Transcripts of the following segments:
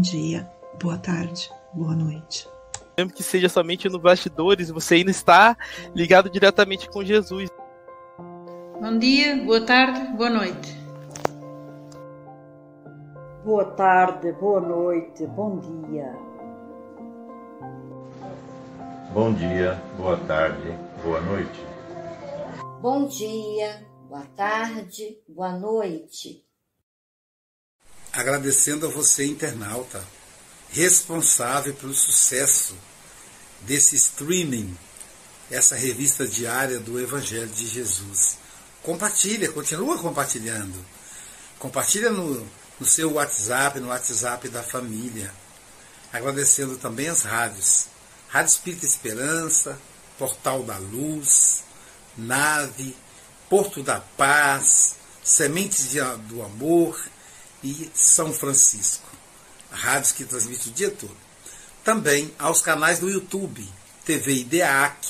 bom dia, boa tarde, boa noite. Mesmo que seja somente no bastidores, você ainda está ligado diretamente com Jesus. Bom dia, boa tarde, boa noite. Boa tarde, boa noite, bom dia. Bom dia, boa tarde, boa noite. Bom dia, boa tarde, boa noite. Agradecendo a você, internauta, responsável pelo sucesso desse streaming, essa revista diária do Evangelho de Jesus. Compartilha, continua compartilhando. Compartilha no, no seu WhatsApp, no WhatsApp da família. Agradecendo também as rádios Rádio Espírita Esperança, Portal da Luz, Nave, Porto da Paz, Sementes do Amor e São Francisco. Rádios que transmitem o dia todo. Também aos canais do YouTube, TV IDEAC,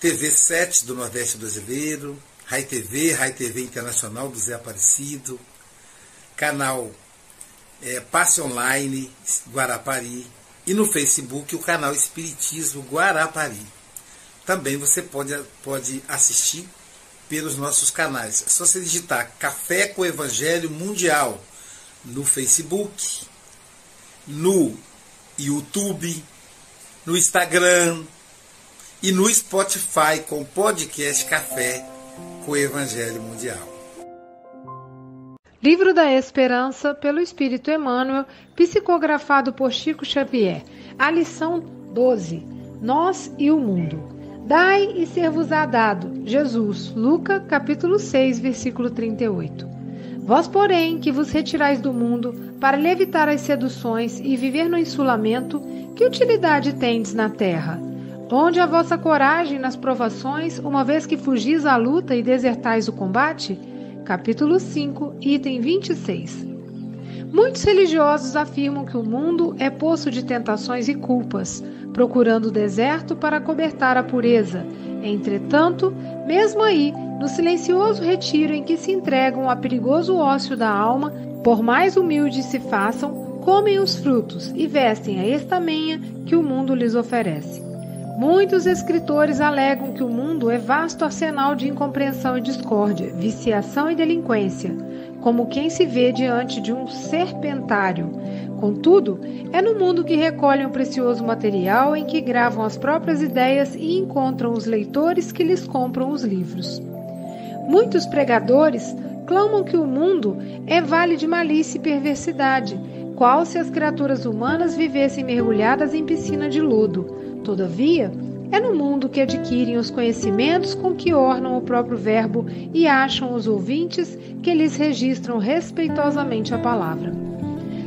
TV 7 do Nordeste Brasileiro, Rai TV, Rai TV Internacional do Zé Aparecido, canal é, Passe Online Guarapari, e no Facebook o canal Espiritismo Guarapari. Também você pode, pode assistir pelos nossos canais. É só você digitar Café com Evangelho Mundial no Facebook, no YouTube, no Instagram e no Spotify com o podcast Café com Evangelho Mundial. Livro da Esperança, pelo Espírito Emmanuel, psicografado por Chico Xavier. A lição 12. Nós e o mundo. Dai e ser-vos-á dado. Jesus, Lucas, capítulo 6, versículo 38. Vós, porém, que vos retirais do mundo, para lhe evitar as seduções e viver no insulamento, que utilidade tendes na terra? Onde a vossa coragem nas provações, uma vez que fugis à luta e desertais o combate? capítulo 5, item 26. Muitos religiosos afirmam que o mundo é poço de tentações e culpas, procurando o deserto para cobertar a pureza. Entretanto, mesmo aí, no silencioso retiro em que se entregam a perigoso ócio da alma, por mais humildes se façam, comem os frutos e vestem a estamenha que o mundo lhes oferece. Muitos escritores alegam que o mundo é vasto arsenal de incompreensão e discórdia, viciação e delinquência, como quem se vê diante de um serpentário. Contudo, é no mundo que recolhem o precioso material em que gravam as próprias ideias e encontram os leitores que lhes compram os livros. Muitos pregadores clamam que o mundo é vale de malícia e perversidade, qual se as criaturas humanas vivessem mergulhadas em piscina de lodo Todavia, é no mundo que adquirem os conhecimentos com que ornam o próprio Verbo e acham os ouvintes que lhes registram respeitosamente a palavra.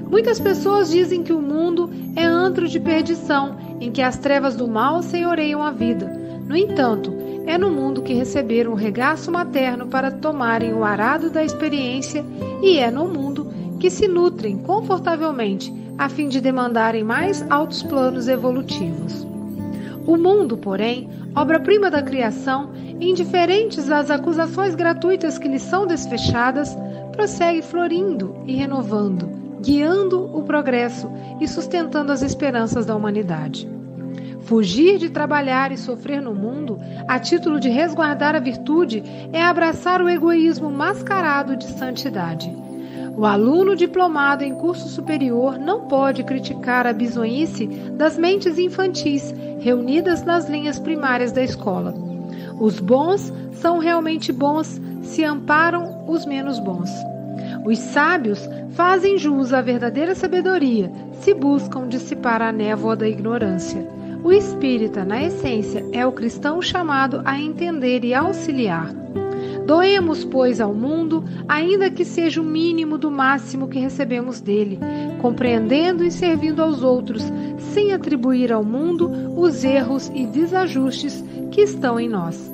Muitas pessoas dizem que o mundo é antro de perdição, em que as trevas do mal senhoreiam a vida. No entanto, é no mundo que receberam o regaço materno para tomarem o arado da experiência, e é no mundo que se nutrem confortavelmente a fim de demandarem mais altos planos evolutivos. O mundo, porém, obra-prima da criação, indiferentes às acusações gratuitas que lhe são desfechadas, prossegue florindo e renovando, guiando o progresso e sustentando as esperanças da humanidade. Fugir de trabalhar e sofrer no mundo, a título de resguardar a virtude, é abraçar o egoísmo mascarado de santidade. O aluno diplomado em curso superior não pode criticar a bisonhice das mentes infantis reunidas nas linhas primárias da escola. Os bons são realmente bons se amparam os menos bons. Os sábios fazem jus à verdadeira sabedoria se buscam dissipar a névoa da ignorância. O espírita, na essência, é o cristão chamado a entender e auxiliar. Doemos, pois, ao mundo, ainda que seja o mínimo do máximo que recebemos dele, compreendendo e servindo aos outros, sem atribuir ao mundo os erros e desajustes que estão em nós.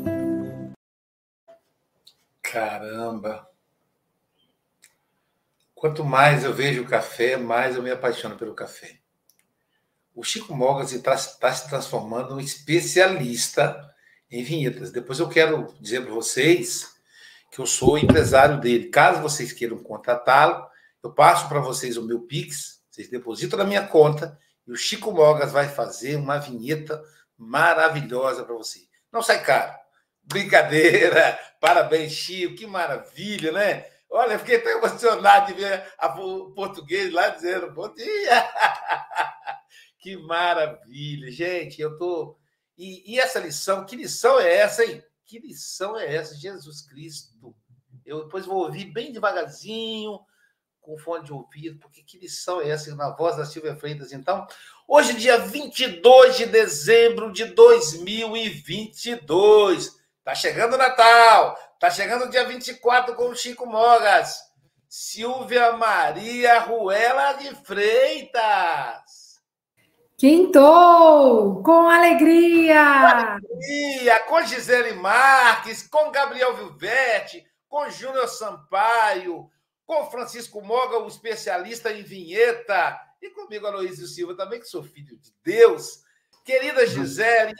Caramba! Quanto mais eu vejo o café, mais eu me apaixono pelo café. O Chico Mogas está tá se transformando em especialista em vinhetas. Depois eu quero dizer para vocês que eu sou empresário dele. Caso vocês queiram contratá-lo, eu passo para vocês o meu Pix, Vocês depositam na minha conta e o Chico Mogas vai fazer uma vinheta maravilhosa para você. Não sai caro. Brincadeira. Parabéns, Chico. Que maravilha, né? Olha, fiquei tão emocionado de ver o português lá dizendo bom dia. que maravilha, gente. Eu tô. E, e, essa lição, que lição é essa, hein? Que lição é essa? Jesus Cristo. Eu depois vou ouvir bem devagarzinho, com fone de ouvido, porque que lição é essa? Na voz da Silvia Freitas, então. Hoje, dia 22 de dezembro de 2022. Tá chegando o Natal. Tá chegando o dia 24 com o Chico Mogas. Silvia Maria Ruela de Freitas. Quintou! Com alegria! alegria! Com Gisele Marques, com Gabriel Vilvete, com Júnior Sampaio, com Francisco Moga, o especialista em vinheta, e comigo, Aloysio Silva, também, que sou filho de Deus. Querida Gisele,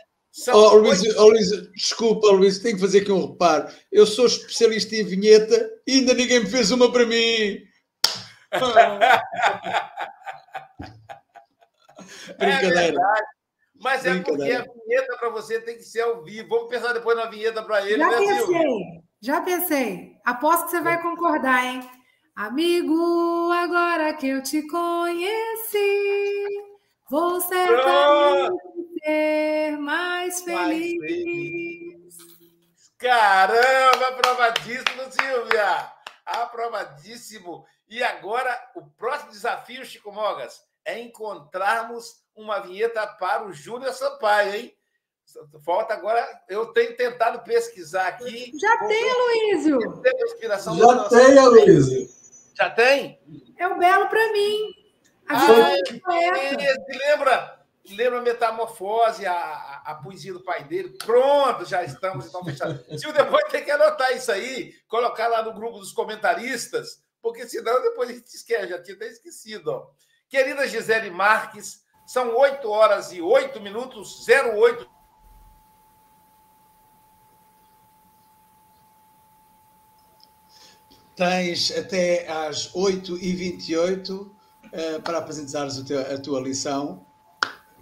Oh, Luís, oh, Luís, desculpa, Luís, tenho que fazer aqui um reparo. Eu sou especialista em vinheta e ainda ninguém me fez uma para mim. Brincadeira. É Mas é porque a vinheta para você tem que ser ao vivo. Vamos pensar depois na vinheta para ele, já né, pensei, Silvio? Já pensei. Aposto que você vai concordar, hein? Amigo, agora que eu te conheci, vou certamente ser mais feliz. mais feliz. Caramba, aprovadíssimo, Silvia! Aprovadíssimo! E agora, o próximo desafio, Chico Mogas, é encontrarmos uma vinheta para o Júnior Sampaio, hein? Falta agora, eu tenho tentado pesquisar aqui. Já tem, Luísio! Já tem, Luísio! Já tem? É o belo para mim. A ah, lembra? lembra a Metamorfose, a, a, a, poesia do pai dele. Pronto, já estamos então fechados. Se o depois tem que anotar isso aí, colocar lá no grupo dos comentaristas, porque senão depois a gente esquece, já tinha até esquecido. Ó. Querida Gisele Marques, são 8 horas e 8 minutos, 08. Tens até às 8h28 uh, eh, para apresentares a tua lição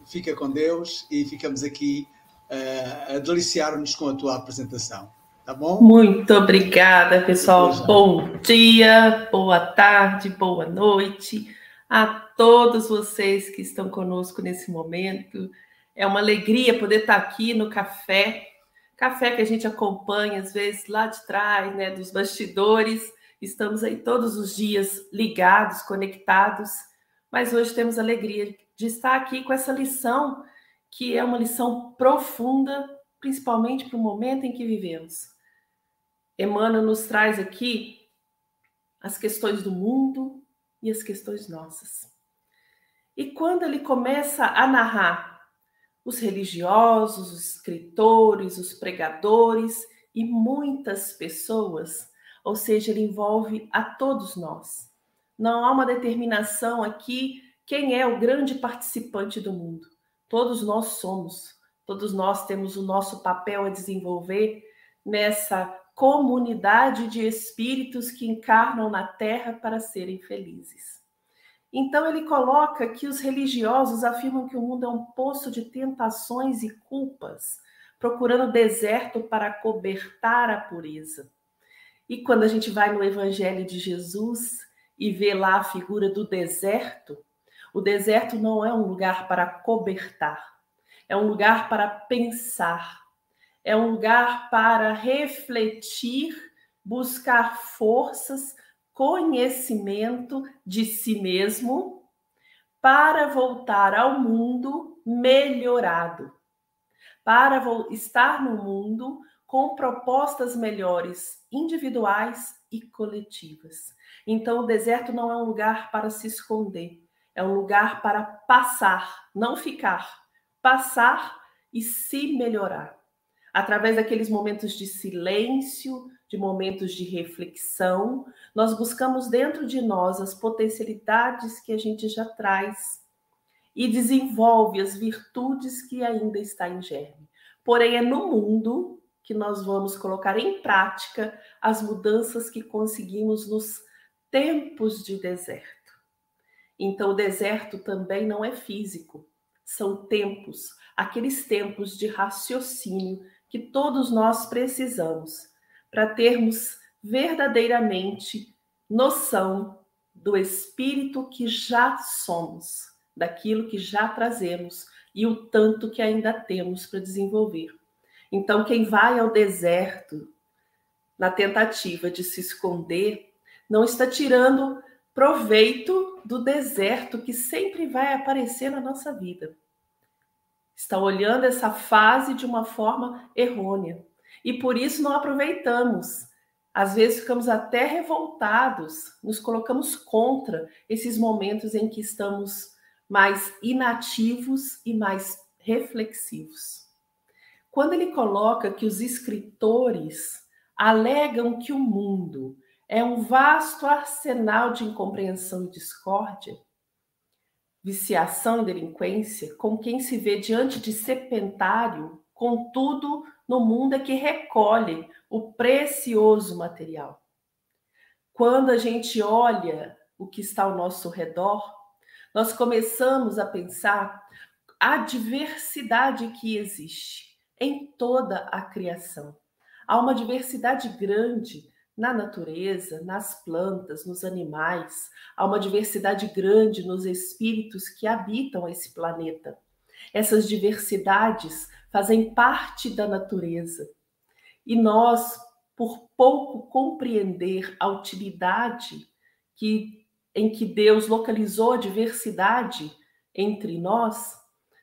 fica com Deus e ficamos aqui uh, a deliciar-nos com a tua apresentação. Tá bom? Muito obrigada, pessoal. Bom dia, boa tarde, boa noite a todos vocês que estão conosco nesse momento. É uma alegria poder estar aqui no café, café que a gente acompanha às vezes lá de trás, né, dos bastidores. Estamos aí todos os dias ligados, conectados, mas hoje temos a alegria de estar aqui com essa lição, que é uma lição profunda, principalmente para o momento em que vivemos. Emmanuel nos traz aqui as questões do mundo e as questões nossas. E quando ele começa a narrar os religiosos, os escritores, os pregadores e muitas pessoas, ou seja, ele envolve a todos nós. Não há uma determinação aqui quem é o grande participante do mundo? Todos nós somos, todos nós temos o nosso papel a desenvolver nessa comunidade de espíritos que encarnam na Terra para serem felizes. Então, ele coloca que os religiosos afirmam que o mundo é um poço de tentações e culpas, procurando deserto para cobertar a pureza. E quando a gente vai no Evangelho de Jesus e vê lá a figura do deserto, o deserto não é um lugar para cobertar, é um lugar para pensar, é um lugar para refletir, buscar forças, conhecimento de si mesmo para voltar ao mundo melhorado, para estar no mundo com propostas melhores individuais e coletivas. Então, o deserto não é um lugar para se esconder, é um lugar para passar, não ficar. Passar e se melhorar. Através daqueles momentos de silêncio, de momentos de reflexão, nós buscamos dentro de nós as potencialidades que a gente já traz e desenvolve as virtudes que ainda está em germe. Porém, é no mundo que nós vamos colocar em prática as mudanças que conseguimos nos tempos de deserto. Então, o deserto também não é físico, são tempos, aqueles tempos de raciocínio que todos nós precisamos para termos verdadeiramente noção do espírito que já somos, daquilo que já trazemos e o tanto que ainda temos para desenvolver. Então, quem vai ao deserto na tentativa de se esconder, não está tirando proveito do deserto que sempre vai aparecer na nossa vida. Está olhando essa fase de uma forma errônea e por isso não aproveitamos. Às vezes ficamos até revoltados, nos colocamos contra esses momentos em que estamos mais inativos e mais reflexivos. Quando ele coloca que os escritores alegam que o mundo é um vasto arsenal de incompreensão e discórdia, viciação e delinquência, com quem se vê diante de serpentário, contudo, no mundo é que recolhe o precioso material. Quando a gente olha o que está ao nosso redor, nós começamos a pensar a diversidade que existe em toda a criação. Há uma diversidade grande na natureza, nas plantas, nos animais, há uma diversidade grande nos espíritos que habitam esse planeta. Essas diversidades fazem parte da natureza. E nós, por pouco compreender a utilidade que em que Deus localizou a diversidade entre nós,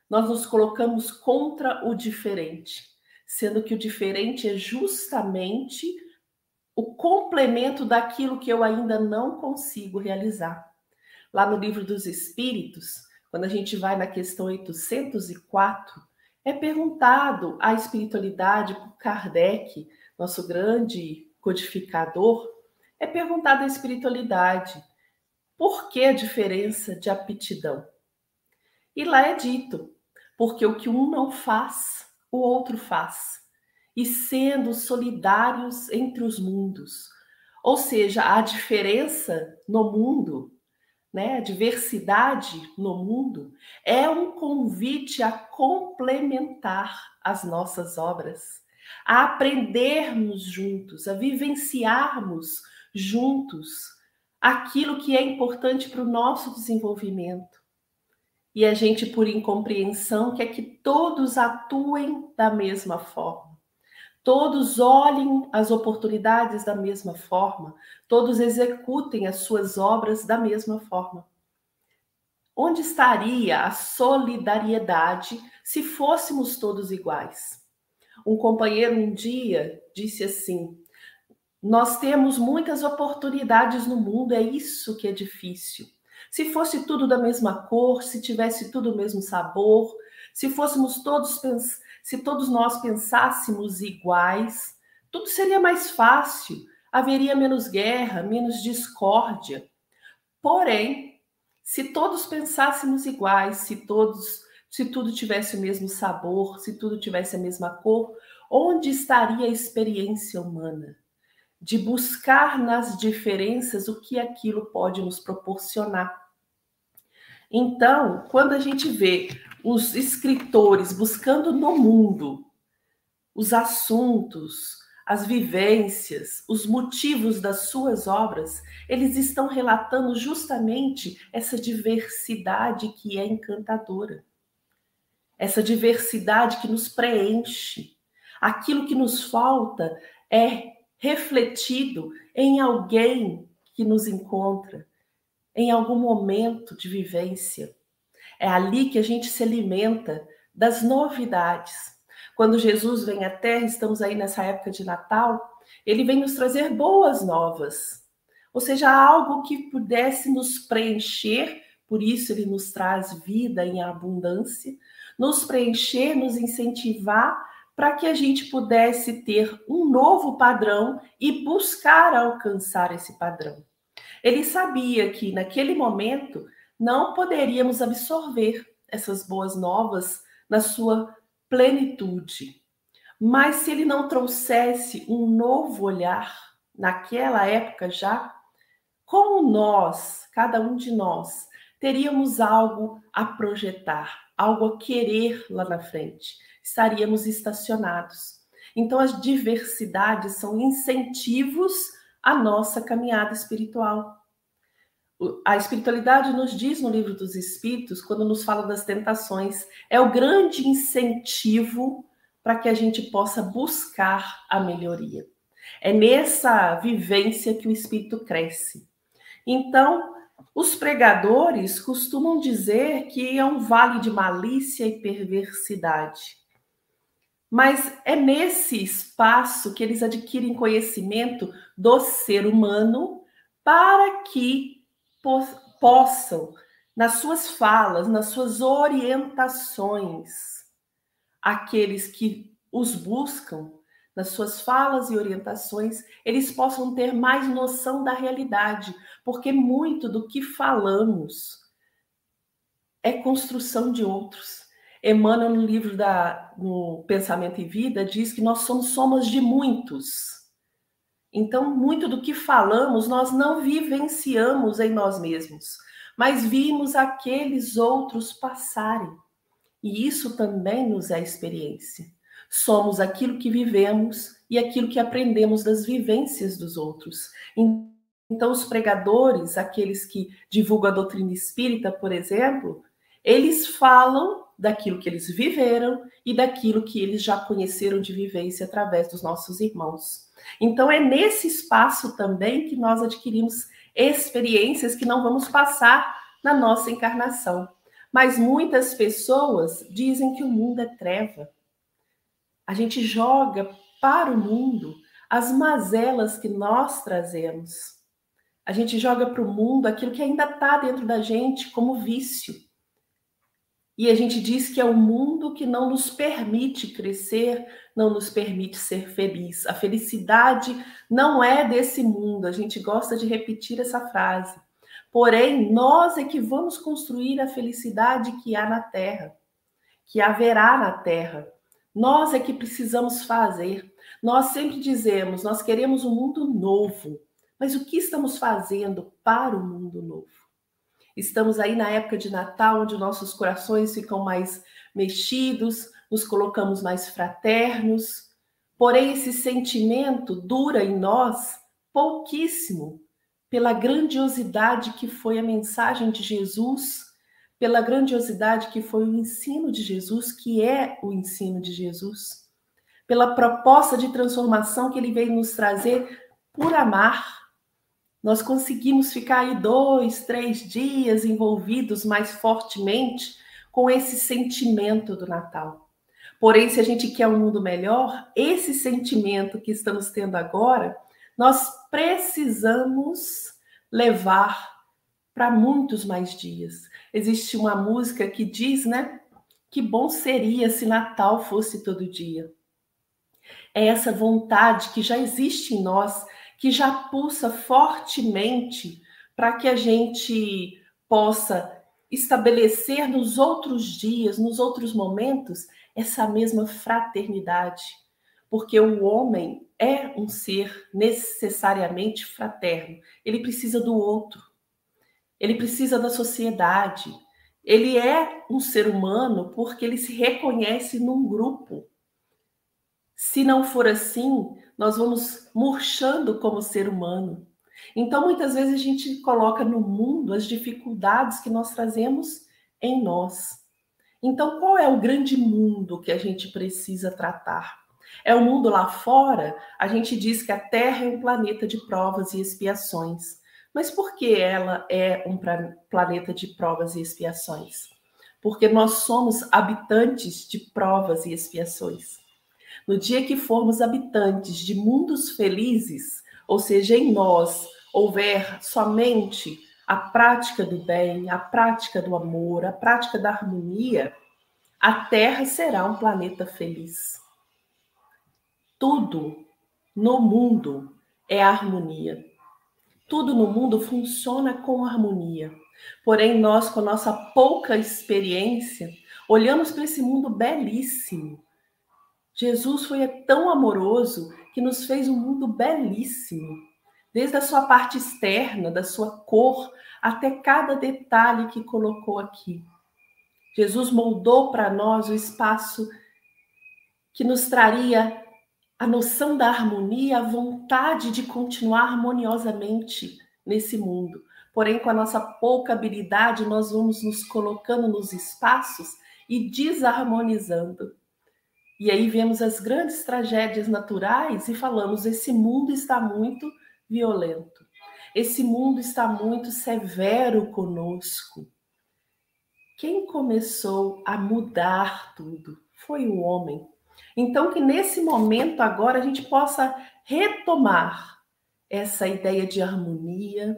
nós nos colocamos contra o diferente, sendo que o diferente é justamente o complemento daquilo que eu ainda não consigo realizar. Lá no livro dos Espíritos, quando a gente vai na questão 804, é perguntado a espiritualidade por Kardec, nosso grande codificador, é perguntado a espiritualidade por que a diferença de aptidão? E lá é dito, porque o que um não faz, o outro faz e sendo solidários entre os mundos. Ou seja, a diferença no mundo, né, diversidade no mundo, é um convite a complementar as nossas obras, a aprendermos juntos, a vivenciarmos juntos aquilo que é importante para o nosso desenvolvimento. E a gente, por incompreensão, quer que todos atuem da mesma forma todos olhem as oportunidades da mesma forma, todos executem as suas obras da mesma forma. Onde estaria a solidariedade se fôssemos todos iguais? Um companheiro um dia disse assim: Nós temos muitas oportunidades no mundo, é isso que é difícil. Se fosse tudo da mesma cor, se tivesse tudo o mesmo sabor, se fôssemos todos se todos nós pensássemos iguais, tudo seria mais fácil, haveria menos guerra, menos discórdia. Porém, se todos pensássemos iguais, se todos, se tudo tivesse o mesmo sabor, se tudo tivesse a mesma cor, onde estaria a experiência humana? De buscar nas diferenças o que aquilo pode nos proporcionar. Então, quando a gente vê os escritores buscando no mundo os assuntos, as vivências, os motivos das suas obras, eles estão relatando justamente essa diversidade que é encantadora. Essa diversidade que nos preenche. Aquilo que nos falta é refletido em alguém que nos encontra, em algum momento de vivência. É ali que a gente se alimenta das novidades. Quando Jesus vem à Terra, estamos aí nessa época de Natal, ele vem nos trazer boas novas. Ou seja, algo que pudesse nos preencher, por isso ele nos traz vida em abundância, nos preencher, nos incentivar para que a gente pudesse ter um novo padrão e buscar alcançar esse padrão. Ele sabia que naquele momento não poderíamos absorver essas boas novas na sua plenitude. Mas se ele não trouxesse um novo olhar naquela época já, como nós, cada um de nós, teríamos algo a projetar, algo a querer lá na frente. Estaríamos estacionados. Então, as diversidades são incentivos à nossa caminhada espiritual. A espiritualidade nos diz no livro dos Espíritos, quando nos fala das tentações, é o grande incentivo para que a gente possa buscar a melhoria. É nessa vivência que o espírito cresce. Então, os pregadores costumam dizer que é um vale de malícia e perversidade. Mas é nesse espaço que eles adquirem conhecimento do ser humano para que possam, nas suas falas, nas suas orientações, aqueles que os buscam, nas suas falas e orientações, eles possam ter mais noção da realidade, porque muito do que falamos é construção de outros. Emmanuel, no livro da no Pensamento e Vida, diz que nós somos somas de muitos. Então, muito do que falamos nós não vivenciamos em nós mesmos, mas vimos aqueles outros passarem. E isso também nos é experiência. Somos aquilo que vivemos e aquilo que aprendemos das vivências dos outros. Então, os pregadores, aqueles que divulgam a doutrina espírita, por exemplo, eles falam daquilo que eles viveram e daquilo que eles já conheceram de vivência através dos nossos irmãos. Então, é nesse espaço também que nós adquirimos experiências que não vamos passar na nossa encarnação. Mas muitas pessoas dizem que o mundo é treva a gente joga para o mundo as mazelas que nós trazemos. A gente joga para o mundo aquilo que ainda está dentro da gente como vício. E a gente diz que é o mundo que não nos permite crescer, não nos permite ser feliz. A felicidade não é desse mundo. A gente gosta de repetir essa frase. Porém, nós é que vamos construir a felicidade que há na terra, que haverá na terra. Nós é que precisamos fazer. Nós sempre dizemos, nós queremos um mundo novo. Mas o que estamos fazendo para o mundo novo? Estamos aí na época de Natal, onde nossos corações ficam mais mexidos, nos colocamos mais fraternos. Porém, esse sentimento dura em nós pouquíssimo pela grandiosidade que foi a mensagem de Jesus pela grandiosidade que foi o ensino de Jesus, que é o ensino de Jesus, pela proposta de transformação que ele veio nos trazer por amar. Nós conseguimos ficar aí dois, três dias envolvidos mais fortemente com esse sentimento do Natal. Porém, se a gente quer um mundo melhor, esse sentimento que estamos tendo agora, nós precisamos levar para muitos mais dias existe uma música que diz, né? Que bom seria se Natal fosse todo dia. É essa vontade que já existe em nós, que já pulsa fortemente para que a gente possa estabelecer nos outros dias, nos outros momentos, essa mesma fraternidade. Porque o homem é um ser necessariamente fraterno, ele precisa do outro ele precisa da sociedade. Ele é um ser humano porque ele se reconhece num grupo. Se não for assim, nós vamos murchando como ser humano. Então, muitas vezes a gente coloca no mundo as dificuldades que nós trazemos em nós. Então, qual é o grande mundo que a gente precisa tratar? É o mundo lá fora? A gente diz que a Terra é um planeta de provas e expiações. Mas por que ela é um planeta de provas e expiações? Porque nós somos habitantes de provas e expiações. No dia que formos habitantes de mundos felizes, ou seja, em nós houver somente a prática do bem, a prática do amor, a prática da harmonia, a Terra será um planeta feliz. Tudo no mundo é harmonia. Tudo no mundo funciona com harmonia. Porém, nós, com nossa pouca experiência, olhamos para esse mundo belíssimo. Jesus foi tão amoroso que nos fez um mundo belíssimo. desde a sua parte externa, da sua cor, até cada detalhe que colocou aqui. Jesus moldou para nós o espaço que nos traria a noção da harmonia, a vontade de continuar harmoniosamente nesse mundo. Porém, com a nossa pouca habilidade, nós vamos nos colocando nos espaços e desarmonizando. E aí vemos as grandes tragédias naturais e falamos: esse mundo está muito violento, esse mundo está muito severo conosco. Quem começou a mudar tudo foi o homem. Então, que nesse momento agora a gente possa retomar essa ideia de harmonia,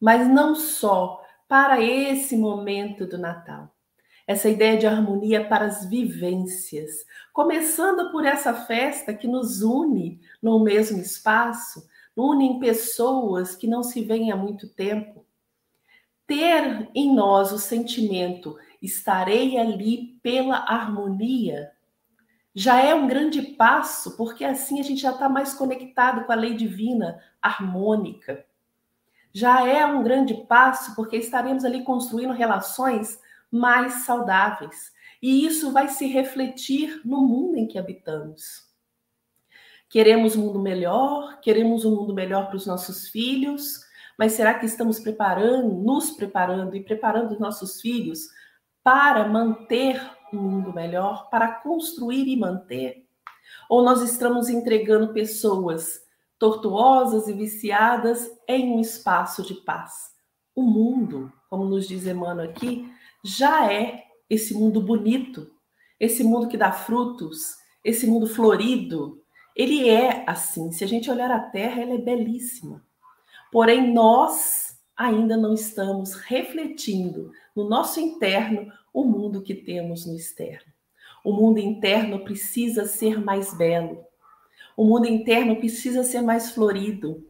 mas não só para esse momento do Natal. Essa ideia de harmonia para as vivências, começando por essa festa que nos une no mesmo espaço, unem pessoas que não se veem há muito tempo. Ter em nós o sentimento estarei ali pela harmonia já é um grande passo, porque assim a gente já está mais conectado com a lei divina harmônica. Já é um grande passo, porque estaremos ali construindo relações mais saudáveis. E isso vai se refletir no mundo em que habitamos. Queremos um mundo melhor, queremos um mundo melhor para os nossos filhos, mas será que estamos preparando, nos preparando e preparando os nossos filhos para manter um mundo melhor, para construir e manter? Ou nós estamos entregando pessoas tortuosas e viciadas em um espaço de paz? O mundo, como nos diz Emmanuel aqui, já é esse mundo bonito, esse mundo que dá frutos, esse mundo florido. Ele é assim. Se a gente olhar a Terra, ela é belíssima. Porém, nós ainda não estamos refletindo no nosso interno o mundo que temos no externo. O mundo interno precisa ser mais belo. O mundo interno precisa ser mais florido.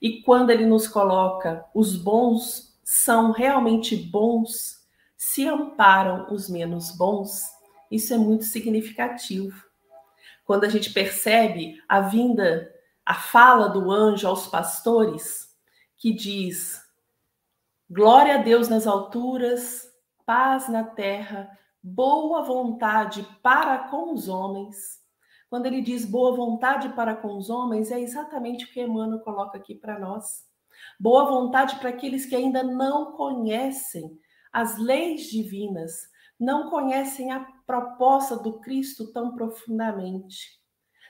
E quando ele nos coloca os bons são realmente bons, se amparam os menos bons, isso é muito significativo. Quando a gente percebe a vinda, a fala do anjo aos pastores, que diz: Glória a Deus nas alturas paz na terra, boa vontade para com os homens. Quando ele diz boa vontade para com os homens, é exatamente o que Emmanuel coloca aqui para nós. Boa vontade para aqueles que ainda não conhecem as leis divinas, não conhecem a proposta do Cristo tão profundamente,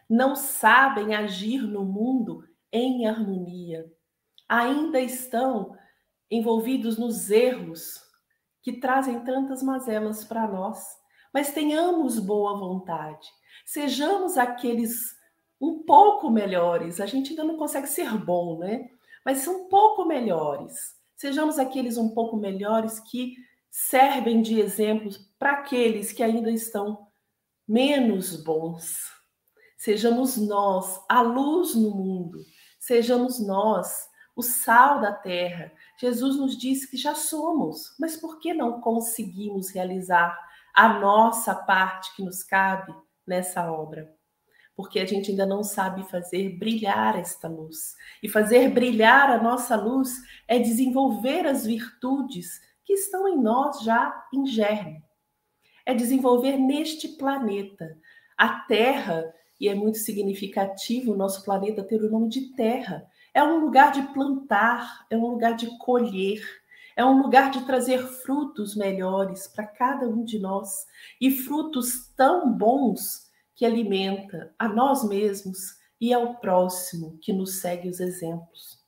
não sabem agir no mundo em harmonia, ainda estão envolvidos nos erros que trazem tantas mazelas para nós. Mas tenhamos boa vontade, sejamos aqueles um pouco melhores. A gente ainda não consegue ser bom, né? Mas são um pouco melhores. Sejamos aqueles um pouco melhores que servem de exemplos para aqueles que ainda estão menos bons. Sejamos nós a luz no mundo, sejamos nós o sal da terra, Jesus nos disse que já somos, mas por que não conseguimos realizar a nossa parte que nos cabe nessa obra? Porque a gente ainda não sabe fazer brilhar esta luz. E fazer brilhar a nossa luz é desenvolver as virtudes que estão em nós já em germe. É desenvolver neste planeta. A Terra, e é muito significativo o nosso planeta ter o nome de Terra, é um lugar de plantar, é um lugar de colher, é um lugar de trazer frutos melhores para cada um de nós e frutos tão bons que alimenta a nós mesmos e ao próximo que nos segue os exemplos.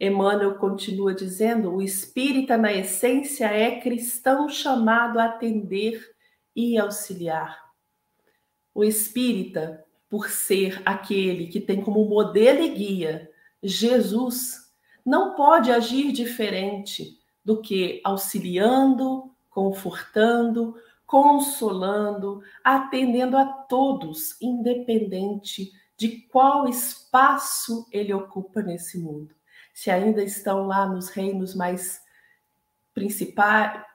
Emmanuel continua dizendo: o espírita, na essência, é cristão chamado a atender e auxiliar. O espírita, por ser aquele que tem como modelo e guia Jesus não pode agir diferente do que auxiliando, confortando, consolando, atendendo a todos, independente de qual espaço ele ocupa nesse mundo. Se ainda estão lá nos reinos mais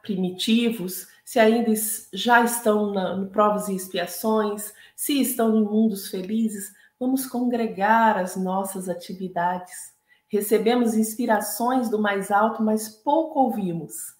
primitivos, se ainda já estão na, no provas e expiações, se estão em mundos felizes, Vamos congregar as nossas atividades, Recebemos inspirações do mais alto, mas pouco ouvimos.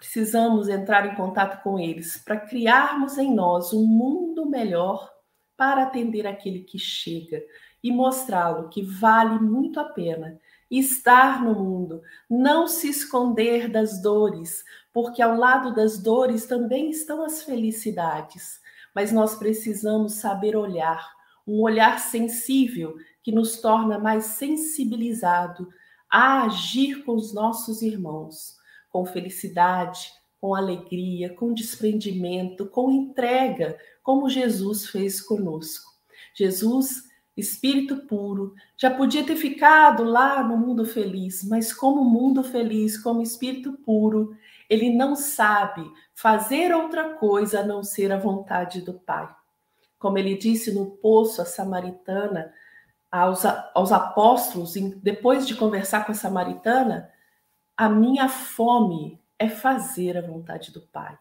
Precisamos entrar em contato com eles para criarmos em nós um mundo melhor para atender aquele que chega e mostrá-lo que vale muito a pena estar no mundo, não se esconder das dores, porque ao lado das dores também estão as felicidades. Mas nós precisamos saber olhar, um olhar sensível que nos torna mais sensibilizado a agir com os nossos irmãos, com felicidade, com alegria, com desprendimento, com entrega, como Jesus fez conosco. Jesus espírito puro, já podia ter ficado lá no mundo feliz, mas como mundo feliz, como espírito puro, ele não sabe fazer outra coisa a não ser a vontade do Pai. Como ele disse no poço a samaritana, aos, aos apóstolos, depois de conversar com a samaritana, a minha fome é fazer a vontade do Pai.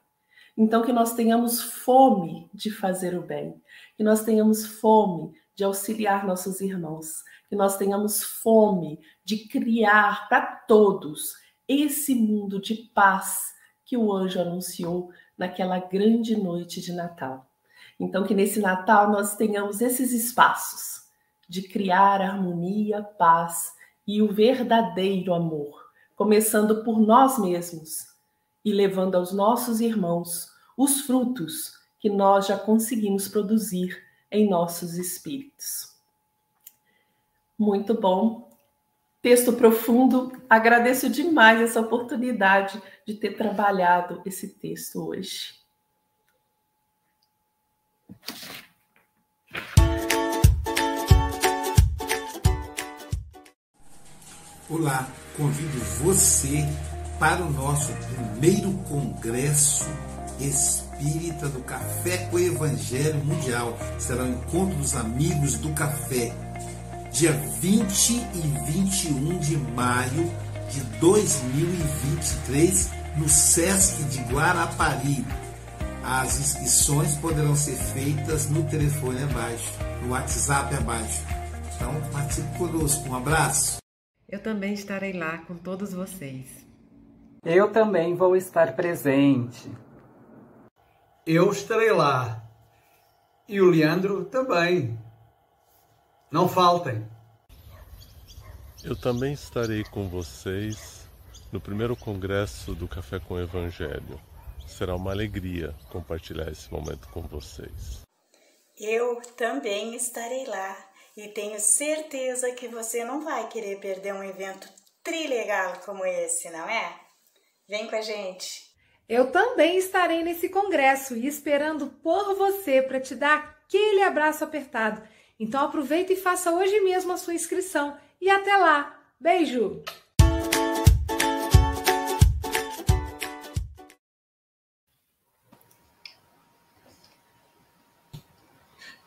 Então, que nós tenhamos fome de fazer o bem, que nós tenhamos fome de auxiliar nossos irmãos, que nós tenhamos fome de criar para todos esse mundo de paz que o anjo anunciou naquela grande noite de Natal. Então, que nesse Natal nós tenhamos esses espaços de criar harmonia, paz e o verdadeiro amor, começando por nós mesmos e levando aos nossos irmãos os frutos que nós já conseguimos produzir em nossos espíritos. Muito bom. Texto profundo. Agradeço demais essa oportunidade de ter trabalhado esse texto hoje. Olá, convido você para o nosso primeiro congresso espírita do Café com o Evangelho Mundial. Será o encontro dos amigos do café, dia 20 e 21 de maio de 2023, no Sesc de Guarapari. As inscrições poderão ser feitas no telefone abaixo, no WhatsApp abaixo. Então, participe conosco. Um abraço. Eu também estarei lá com todos vocês. Eu também vou estar presente. Eu estarei lá. E o Leandro também. Não faltem. Eu também estarei com vocês no primeiro congresso do Café com o Evangelho. Será uma alegria compartilhar esse momento com vocês. Eu também estarei lá e tenho certeza que você não vai querer perder um evento trilegal como esse, não é? Vem com a gente! Eu também estarei nesse congresso e esperando por você para te dar aquele abraço apertado. Então aproveita e faça hoje mesmo a sua inscrição. E até lá! Beijo!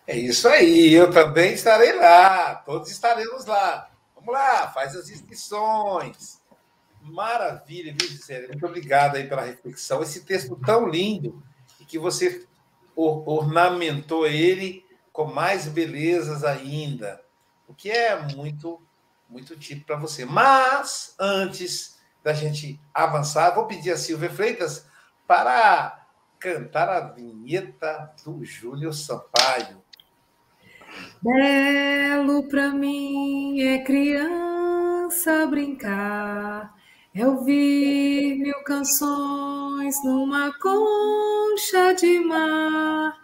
É isso aí, eu também estarei lá, todos estaremos lá. Vamos lá, faz as inscrições. Maravilha, viu? Muito obrigado aí pela reflexão. Esse texto tão lindo e que você ornamentou ele com mais belezas ainda, o que é muito, muito típico para você. Mas, antes da gente avançar, vou pedir a Silvia Freitas para cantar a vinheta do Júnior Sampaio. Belo para mim é criança brincar. É ouvir mil canções numa concha de mar,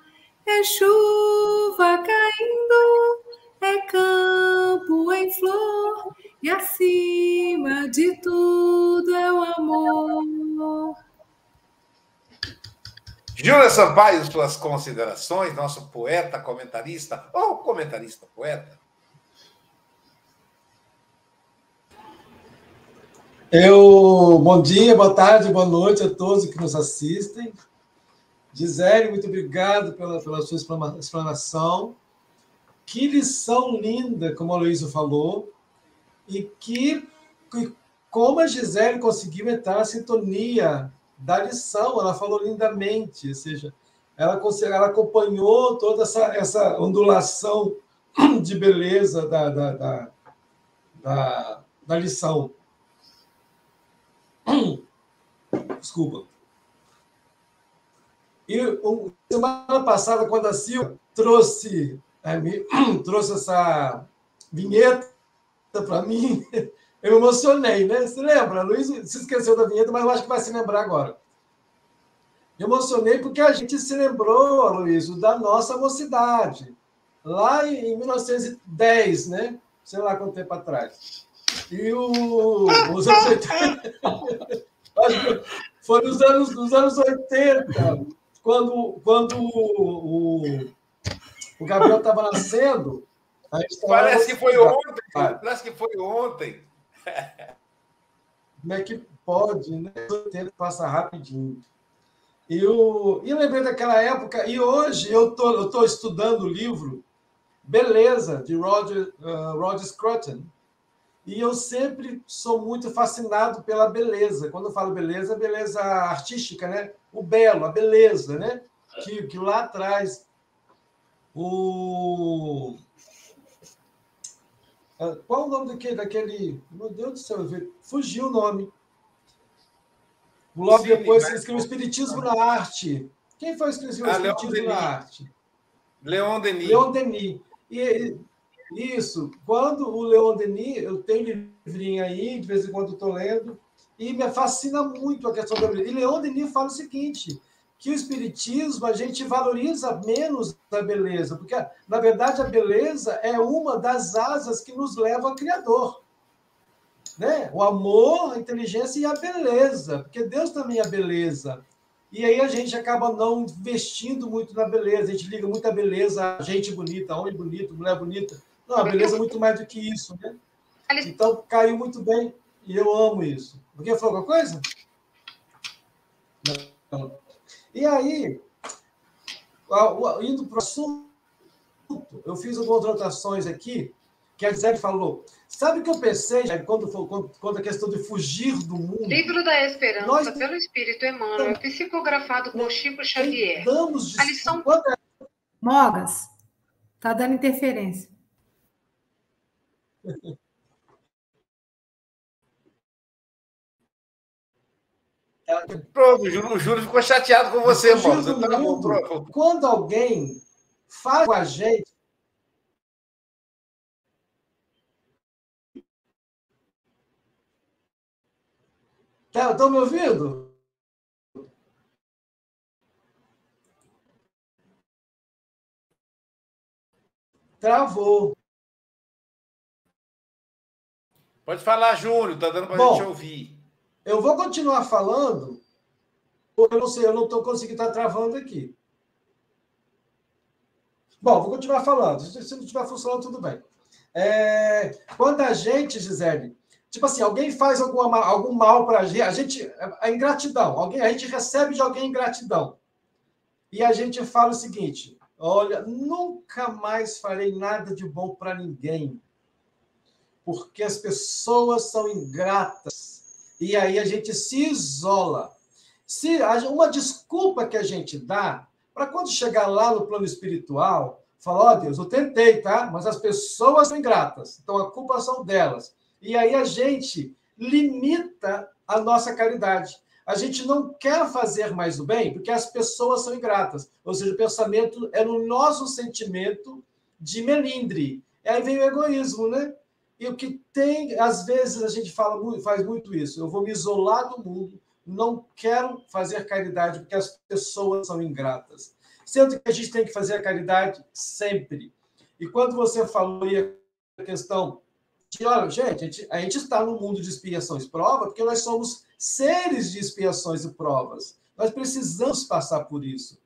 é chuva caindo, é campo em flor, e acima de tudo é o amor. Júlia Sampaio, suas considerações, nosso poeta, comentarista, ou comentarista poeta. Eu, bom dia, boa tarde, boa noite a todos que nos assistem. Gisele, muito obrigado pela, pela sua explanação. Que lição linda, como a Luísa falou, e que, que como a Gisele conseguiu entrar na sintonia da lição, ela falou lindamente, ou seja, ela, ela acompanhou toda essa, essa ondulação de beleza da, da, da, da da lição. Desculpa. E um, semana passada, quando a Silvia trouxe, é, me, trouxe essa vinheta para mim, eu emocionei, né? Você lembra? Luiz se esqueceu da vinheta, mas eu acho que vai se lembrar agora. Eu emocionei porque a gente se lembrou, Luiz, da nossa mocidade, lá em 1910, né? Sei lá quanto tempo atrás. E o, os anos 80. foi nos anos, nos anos 80, quando, quando o, o Gabriel estava nascendo. Parece que foi ontem. Parece que foi ontem. Como é que pode, né? O tempo passa rapidinho. E, o, e eu lembrei daquela época, e hoje eu tô, estou tô estudando o livro Beleza, de Roger, uh, Roger Scruton. E eu sempre sou muito fascinado pela beleza. Quando eu falo beleza, beleza artística, né? O belo, a beleza, né? Que, que lá atrás o qual o nome daquele, daquele. Meu Deus do céu, fugiu o nome. Logo Sim, depois você escreveu Espiritismo na Arte. Quem foi que escreveu ah, Espiritismo na Arte? Leon Denis. Leon Denis. E, isso, quando o Leon Denis, eu tenho livrinho aí, de vez em quando estou lendo, e me fascina muito a questão da. E Leon Denis fala o seguinte: que o espiritismo a gente valoriza menos a beleza, porque na verdade a beleza é uma das asas que nos leva ao criador. Né? O amor, a inteligência e a beleza, porque Deus também é beleza. E aí a gente acaba não investindo muito na beleza, a gente liga muita beleza, gente bonita, homem bonito, mulher bonita. Não, a beleza é muito mais do que isso, né? Então caiu muito bem e eu amo isso. Porque falou alguma coisa? Não. E aí, indo para o assunto, eu fiz algumas anotações aqui, que a Gisele falou. Sabe o que eu pensei quando, quando, quando a questão de fugir do mundo? Livro da Esperança, Nós... pelo Espírito Emmanuel, psicografado por Chico Xavier. De... A lição... É Mogas, tá dando interferência. Pronto, o Júlio, ficou chateado com você, mano. Tá Quando alguém faz com a gente. Estão tá, me ouvindo? Travou. Pode falar, Júlio, tá dando para a gente ouvir. Eu vou continuar falando, porque eu não sei, eu não estou conseguindo estar travando aqui. Bom, vou continuar falando. Se não estiver funcionando, tudo bem. É, quando a gente, Gisele, tipo assim, alguém faz alguma, algum mal para a gente, a gente, a ingratidão, alguém, a gente recebe de alguém ingratidão. E a gente fala o seguinte: olha, nunca mais farei nada de bom para ninguém, porque as pessoas são ingratas e aí a gente se isola. Se uma desculpa que a gente dá para quando chegar lá no plano espiritual, falar, ó oh, Deus, eu tentei, tá? Mas as pessoas são ingratas, então a culpa são delas. E aí a gente limita a nossa caridade. A gente não quer fazer mais o bem porque as pessoas são ingratas. Ou seja, o pensamento é no nosso sentimento de melindre. E aí vem o egoísmo, né? E o que tem, às vezes a gente fala, faz muito isso. Eu vou me isolar do mundo, não quero fazer caridade porque as pessoas são ingratas. Sendo que a gente tem que fazer a caridade sempre. E quando você falou aí a questão de, olha, gente, a gente, a gente está no mundo de expiações e provas porque nós somos seres de expiações e provas. Nós precisamos passar por isso.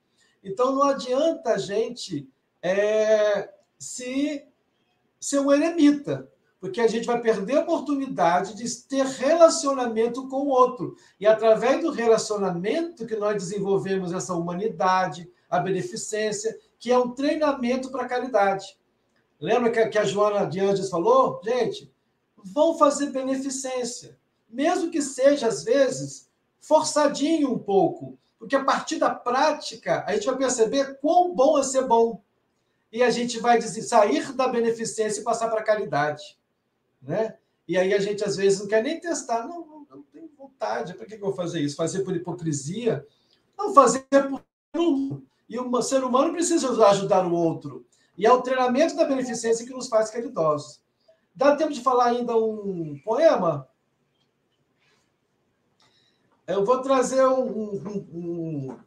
Então não adianta a gente é, se ser um eremita porque a gente vai perder a oportunidade de ter relacionamento com o outro. E através do relacionamento que nós desenvolvemos essa humanidade, a beneficência, que é um treinamento para a caridade. Lembra que a Joana de Anjos falou? Gente, vão fazer beneficência, mesmo que seja, às vezes, forçadinho um pouco, porque a partir da prática a gente vai perceber quão bom é ser bom. E a gente vai sair da beneficência e passar para a caridade né? E aí a gente às vezes não quer nem testar. Não, não, não tenho vontade. Para que eu vou fazer isso? Fazer por hipocrisia? Não, fazer por e o ser humano precisa ajudar o outro. E é o treinamento da beneficência que nos faz caridosos. Dá tempo de falar ainda um poema? Eu vou trazer um, um, um,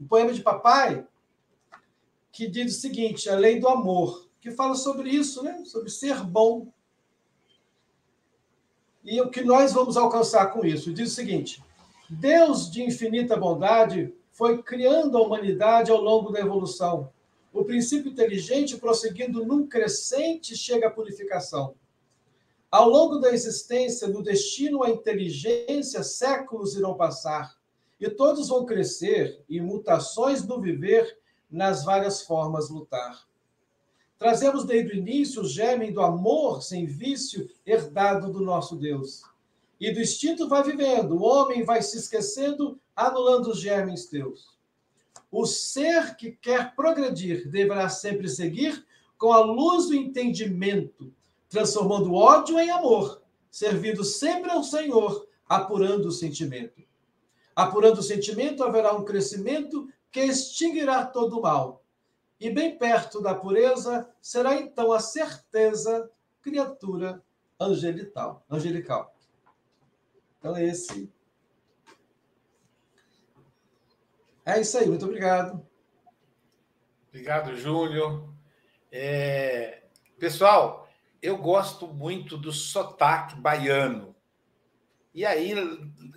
um poema de papai que diz o seguinte: a lei do amor, que fala sobre isso, né? sobre ser bom. E o que nós vamos alcançar com isso? Diz o seguinte: Deus de infinita bondade foi criando a humanidade ao longo da evolução. O princípio inteligente, prosseguindo num crescente, chega à purificação. Ao longo da existência, do destino à inteligência, séculos irão passar, e todos vão crescer, e mutações do viver, nas várias formas lutar. Trazemos desde o início o germe do amor sem vício herdado do nosso Deus. E do instinto vai vivendo, o homem vai se esquecendo anulando os germes teus. O ser que quer progredir deverá sempre seguir com a luz do entendimento, transformando ódio em amor, servindo sempre ao Senhor, apurando o sentimento. Apurando o sentimento, haverá um crescimento que extinguirá todo o mal. E bem perto da pureza será então a certeza, criatura angelical. angelical. Então, esse É isso aí, muito obrigado. Obrigado, Júlio. É... Pessoal, eu gosto muito do sotaque baiano. E aí,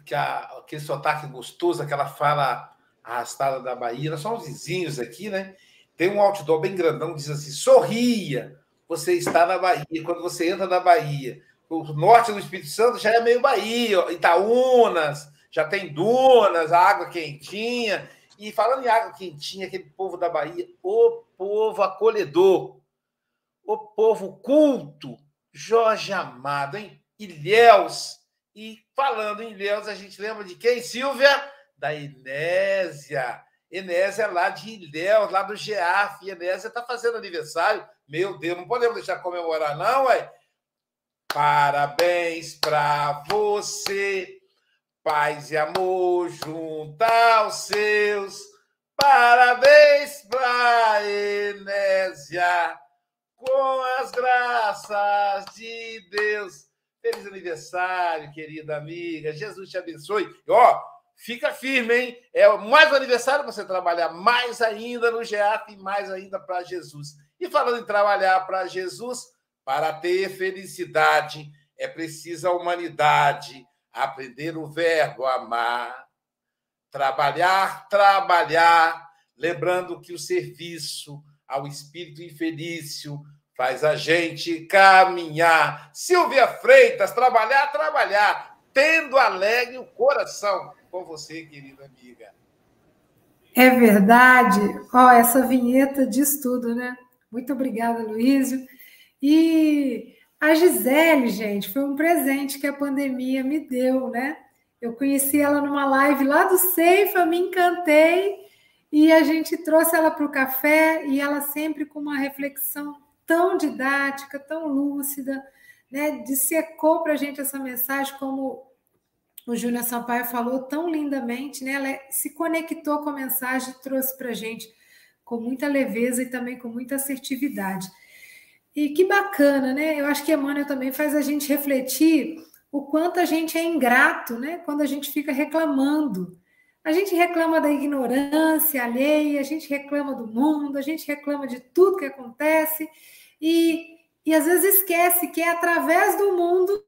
que a, aquele sotaque gostoso, aquela fala arrastada da Bahia, nós somos vizinhos aqui, né? Tem um outdoor bem grandão que diz assim: sorria, você está na Bahia. Quando você entra na Bahia, o norte do Espírito Santo já é meio Bahia, Itaúnas, já tem dunas, água quentinha. E falando em água quentinha, aquele povo da Bahia, o povo acolhedor, o povo culto, Jorge Amado, hein? Ilhéus. E falando em Ilhéus, a gente lembra de quem, Silvia? Da Inésia. Enésia lá de Ilhéus, lá do GEAF. Enésia está fazendo aniversário. Meu Deus, não podemos deixar comemorar, não, ué? Parabéns para você Paz e amor junto aos seus. Parabéns para Enésia, com as graças de Deus. Feliz aniversário, querida amiga. Jesus te abençoe. E, ó, fica firme, hein? É mais um aniversário para você trabalhar mais ainda no GEAP e mais ainda para Jesus. E falando em trabalhar para Jesus, para ter felicidade, é preciso a humanidade aprender o verbo amar, trabalhar, trabalhar, lembrando que o serviço ao espírito infelício faz a gente caminhar. Silvia Freitas, trabalhar, trabalhar, tendo alegre o coração. Com você, querida amiga. É verdade. Ó, essa vinheta diz tudo, né? Muito obrigada, Luísio. E a Gisele, gente, foi um presente que a pandemia me deu, né? Eu conheci ela numa live lá do Ceifa, me encantei e a gente trouxe ela para o café e ela sempre com uma reflexão tão didática, tão lúcida, né? Dissecou para a gente essa mensagem, como o Júnior Sampaio falou tão lindamente, né? Ela se conectou com a mensagem e trouxe para a gente com muita leveza e também com muita assertividade. E que bacana, né? Eu acho que Emmanuel também faz a gente refletir o quanto a gente é ingrato, né? Quando a gente fica reclamando. A gente reclama da ignorância alheia, a gente reclama do mundo, a gente reclama de tudo que acontece e, e às vezes esquece que é através do mundo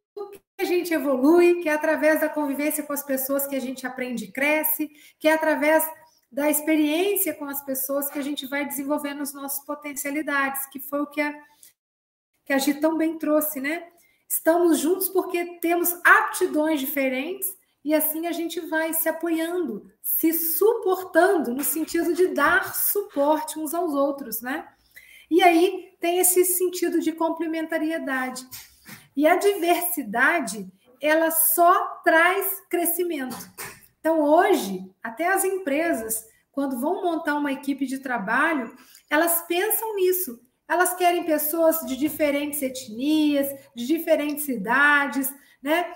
a gente evolui, que é através da convivência com as pessoas que a gente aprende e cresce, que é através da experiência com as pessoas que a gente vai desenvolvendo as nossas potencialidades, que foi o que a que a Gi tão bem trouxe, né? Estamos juntos porque temos aptidões diferentes e assim a gente vai se apoiando, se suportando no sentido de dar suporte uns aos outros, né? E aí tem esse sentido de complementariedade. E a diversidade, ela só traz crescimento. Então, hoje, até as empresas, quando vão montar uma equipe de trabalho, elas pensam nisso Elas querem pessoas de diferentes etnias, de diferentes idades, né?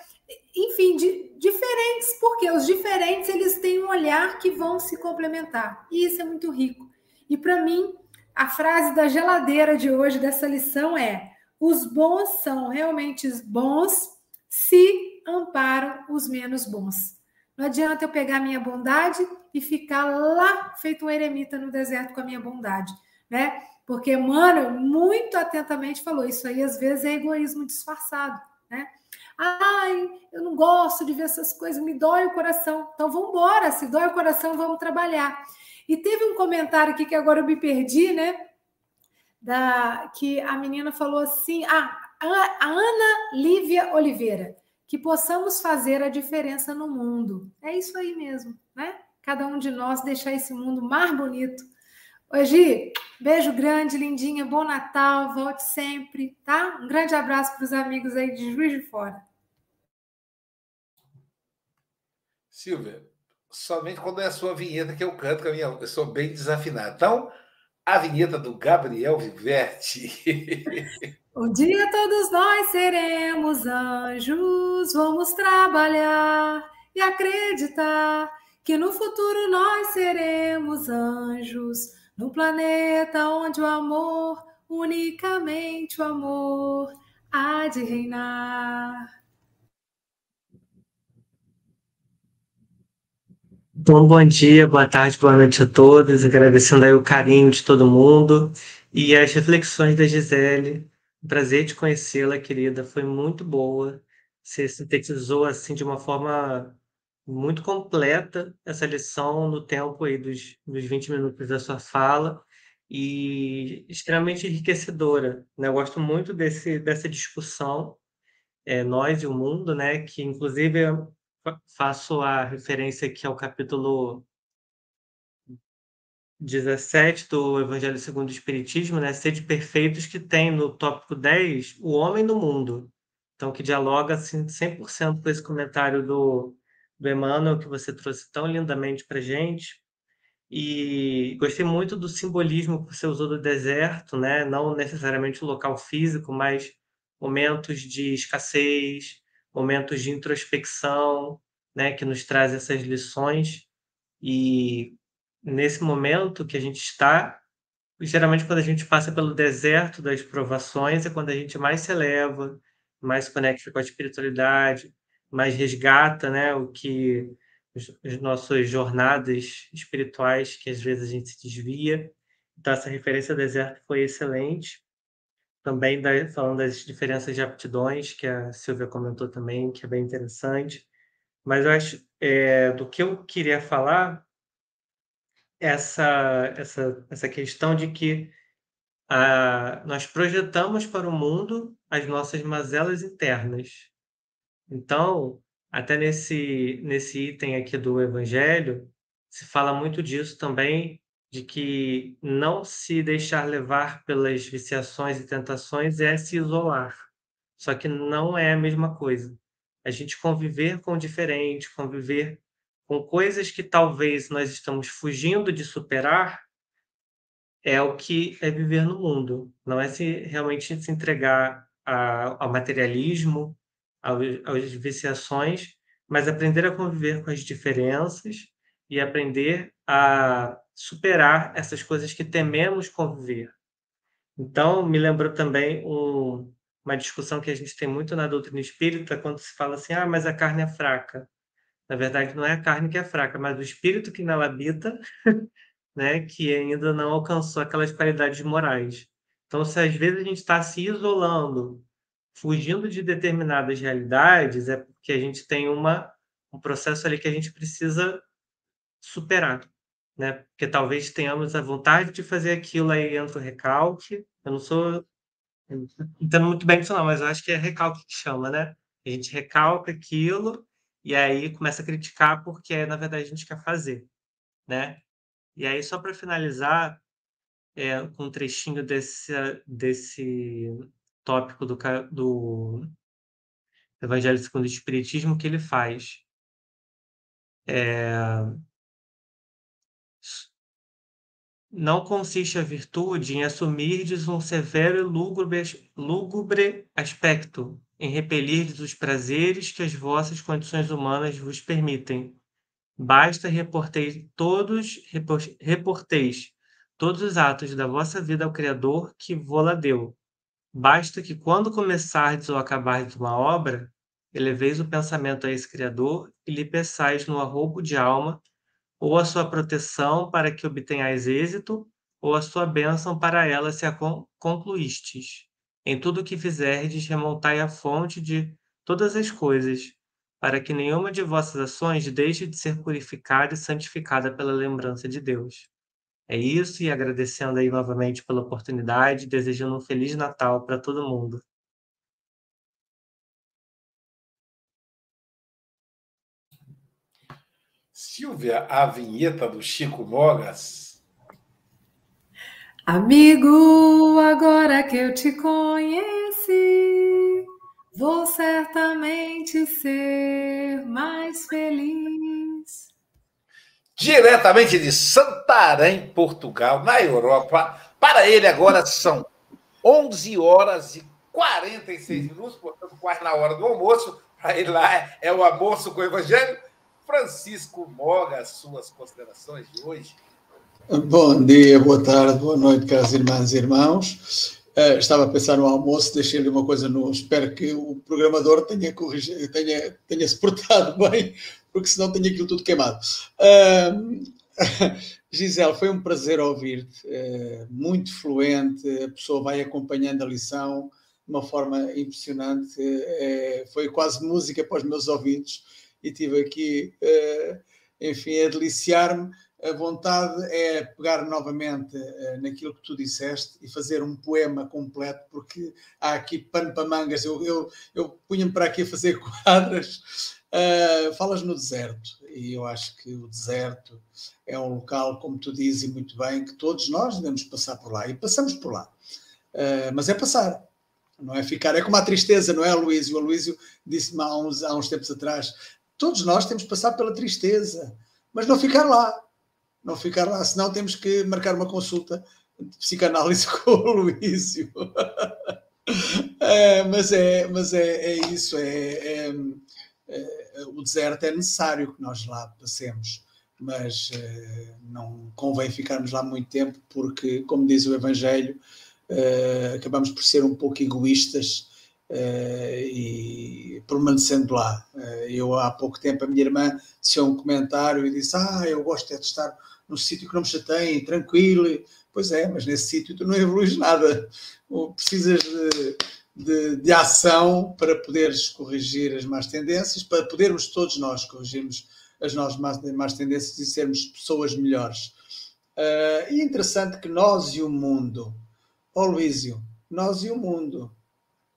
Enfim, de, diferentes, porque os diferentes eles têm um olhar que vão se complementar. E isso é muito rico. E para mim, a frase da geladeira de hoje dessa lição é: os bons são realmente bons se amparam os menos bons. Não adianta eu pegar minha bondade e ficar lá feito um eremita no deserto com a minha bondade, né? Porque Emmanuel muito atentamente falou isso aí às vezes é egoísmo disfarçado, né? Ai, eu não gosto de ver essas coisas, me dói o coração. Então vamos embora, se dói o coração, vamos trabalhar. E teve um comentário aqui que agora eu me perdi, né? Da que a menina falou assim: "Ah, a Ana Lívia Oliveira que possamos fazer a diferença no mundo. É isso aí mesmo, né? Cada um de nós deixar esse mundo mais bonito. Hoje, beijo grande, lindinha, bom Natal, volte sempre, tá? Um grande abraço para os amigos aí de Juiz de Fora. Silvia, somente quando é a sua vinheta que eu canto, que eu sou bem desafinado. Então, a vinheta do Gabriel Viverti. Um dia todos nós seremos anjos, vamos trabalhar e acreditar que no futuro nós seremos anjos, num planeta onde o amor, unicamente o amor, há de reinar. Bom, bom dia, boa tarde, boa noite a todos, agradecendo aí o carinho de todo mundo e as reflexões da Gisele Prazer de conhecê-la, querida. Foi muito boa. Você sintetizou assim de uma forma muito completa essa lição no tempo aí dos, dos 20 minutos da sua fala e extremamente enriquecedora. Né? Eu gosto muito desse, dessa discussão, é, nós e o mundo, né? que inclusive faço a referência aqui ao capítulo 17 do Evangelho segundo o Espiritismo, né? Sede perfeitos, que tem no tópico 10 o homem no mundo. Então, que dialoga assim, 100% com esse comentário do, do Emmanuel que você trouxe tão lindamente para gente. E gostei muito do simbolismo que você usou do deserto, né? Não necessariamente o local físico, mas momentos de escassez, momentos de introspecção, né? Que nos traz essas lições. E nesse momento que a gente está, geralmente quando a gente passa pelo deserto das provações, é quando a gente mais se eleva, mais se conecta com a espiritualidade, mais resgata né, o que as nossas jornadas espirituais, que às vezes a gente se desvia. Então, essa referência ao deserto foi excelente. Também da, falando das diferenças de aptidões, que a Silvia comentou também, que é bem interessante. Mas eu acho, é, do que eu queria falar, essa, essa, essa questão de que ah, nós projetamos para o mundo as nossas mazelas internas. Então, até nesse, nesse item aqui do Evangelho, se fala muito disso também, de que não se deixar levar pelas viciações e tentações é se isolar. Só que não é a mesma coisa. A gente conviver com o diferente, conviver com coisas que talvez nós estamos fugindo de superar, é o que é viver no mundo. Não é se realmente se entregar a, ao materialismo, às viciações, mas aprender a conviver com as diferenças e aprender a superar essas coisas que tememos conviver. Então, me lembrou também um, uma discussão que a gente tem muito na doutrina espírita, quando se fala assim, ah, mas a carne é fraca. Na verdade, não é a carne que é fraca, mas o espírito que nela habita, né, que ainda não alcançou aquelas qualidades morais. Então, se às vezes a gente está se isolando, fugindo de determinadas realidades, é porque a gente tem uma, um processo ali que a gente precisa superar. Né? Porque talvez tenhamos a vontade de fazer aquilo, aí entra o recalque. Eu não sou. Entendo muito bem isso, não, mas eu acho que é recalque que chama, né? A gente recalca aquilo e aí começa a criticar porque, na verdade, a gente quer fazer, né? E aí, só para finalizar, é, com um trechinho desse, desse tópico do, do Evangelho segundo o Espiritismo que ele faz. É, não consiste a virtude em assumirdes um severo e lúgubre, aspecto, em repelirdes os prazeres que as vossas condições humanas vos permitem. Basta reporteis todos, reporteis todos os atos da vossa vida ao Criador que vô-la deu. Basta que, quando começardes ou acabardes uma obra, eleveis o pensamento a esse Criador e lhe peçais no arroubo de alma ou a sua proteção para que obtenhais êxito, ou a sua bênção para ela se a concluístes. Em tudo o que fizerdes, remontai a fonte de todas as coisas, para que nenhuma de vossas ações deixe de ser purificada e santificada pela lembrança de Deus. É isso, e agradecendo aí novamente pela oportunidade, desejando um Feliz Natal para todo mundo. Silvia, a vinheta do Chico Mogas. Amigo, agora que eu te conheci, vou certamente ser mais feliz. Diretamente de Santarém, Portugal, na Europa. Para ele agora são 11 horas e 46 minutos, portanto, quase na hora do almoço. Para ele lá é o almoço com o Evangelho. Francisco Moga, suas considerações de hoje. Bom dia, boa tarde, boa noite, caros irmãs e irmãos. Uh, estava a pensar no almoço, deixei-lhe uma coisa no. Espero que o programador tenha, corrigido, tenha, tenha se portado bem, porque senão tenho aquilo tudo queimado. Uh, Gisele, foi um prazer ouvir-te, uh, muito fluente, a pessoa vai acompanhando a lição de uma forma impressionante, foi quase música para os meus ouvidos e tive aqui, uh, enfim, a deliciar-me. A vontade é pegar novamente uh, naquilo que tu disseste e fazer um poema completo, porque há aqui pano para mangas. Eu, eu, eu punha-me para aqui a fazer quadras. Uh, falas no deserto, e eu acho que o deserto é um local, como tu dizes muito bem, que todos nós devemos passar por lá, e passamos por lá. Uh, mas é passar, não é ficar. É como a tristeza, não é, Luísio? O Luísio disse-me há uns, há uns tempos atrás: Todos nós temos que passar pela tristeza, mas não ficar lá. Não ficar lá, senão temos que marcar uma consulta de psicanálise com o Luísio. é, mas é, mas é, é isso, é, é, é, o deserto é necessário que nós lá passemos, mas é, não convém ficarmos lá muito tempo, porque, como diz o Evangelho, é, acabamos por ser um pouco egoístas e permanecendo lá. Uh, eu há pouco tempo a minha irmã disse um comentário e disse: Ah, eu gosto é de estar num sítio que não me chateiem, tranquilo. Pois é, mas nesse sítio tu não evoluís nada. Precisas de, de, de, ação para poderes corrigir as más tendências, para podermos todos nós corrigirmos as nossas más, más tendências e sermos pessoas melhores. Uh, e é interessante que nós e o mundo, ó oh, Luísio, nós e o mundo,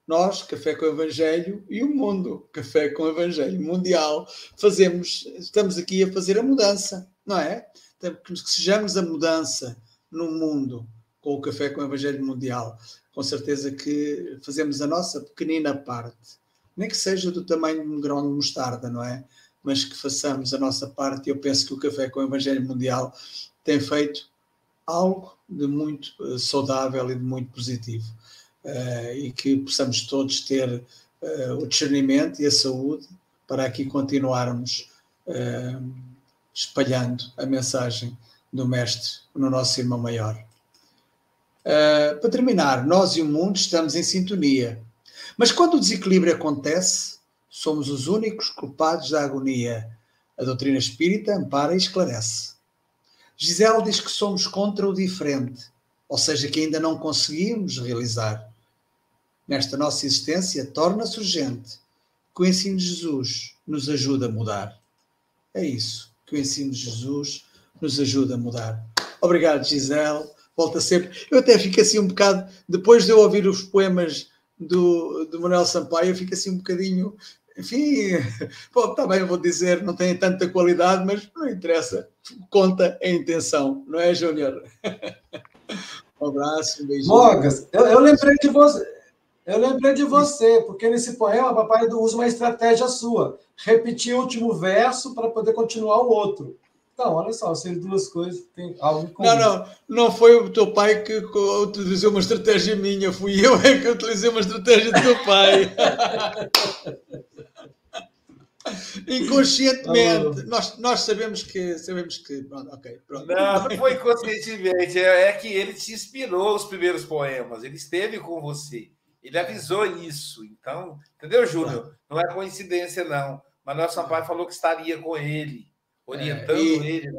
nós, Café com Evangelho e o mundo, Café com Evangelho Mundial, fazemos, estamos aqui a fazer a mudança, não é? Que sejamos a mudança no mundo com o Café com Evangelho Mundial. Com certeza que fazemos a nossa pequenina parte, nem que seja do tamanho de um grão de mostarda, não é? Mas que façamos a nossa parte. Eu penso que o Café com Evangelho Mundial tem feito algo de muito eh, saudável e de muito positivo e que possamos todos ter uh, o discernimento e a saúde para aqui continuarmos uh, espalhando a mensagem do Mestre no nosso irmão maior. para terminar, nós e o mundo estamos em sintonia, mas quando o desequilíbrio acontece, somos os únicos culpados da agonia. A doutrina espírita ampara e esclarece. Gisele diz que somos contra o diferente, ou seja, que ainda não conseguimos realizar nesta nossa existência torna-se urgente que o ensino de Jesus nos ajude a mudar. É isso, que o ensino de Jesus nos ajude a mudar. Obrigado, Gisele. Volta sempre. Eu até fico assim um bocado, depois de eu ouvir os poemas do, do Manuel Sampaio, eu fico assim um bocadinho. Enfim, bom, bem, eu vou dizer, não tem tanta qualidade, mas não interessa. Conta a intenção, não é, Júnior? Um abraço, um beijinho. Mogas, eu, eu lembrei de você. Eu lembrei de você, porque nesse poema, papai usa uma estratégia sua. Repetir o último verso para poder continuar o outro. Não, olha só, sei duas coisas, tem algo com Não, não, não foi o teu pai que utilizou uma estratégia minha, fui eu é que utilizei uma estratégia do teu pai. Inconscientemente, nós, nós sabemos que sabemos que. Pronto, ok, pronto. Não, não foi inconscientemente, é, é que ele te inspirou os primeiros poemas, ele esteve com você, ele avisou isso. Então, entendeu, Júnior? Não é coincidência, não. Manuel Sampaio falou que estaria com ele orientando é, e, ele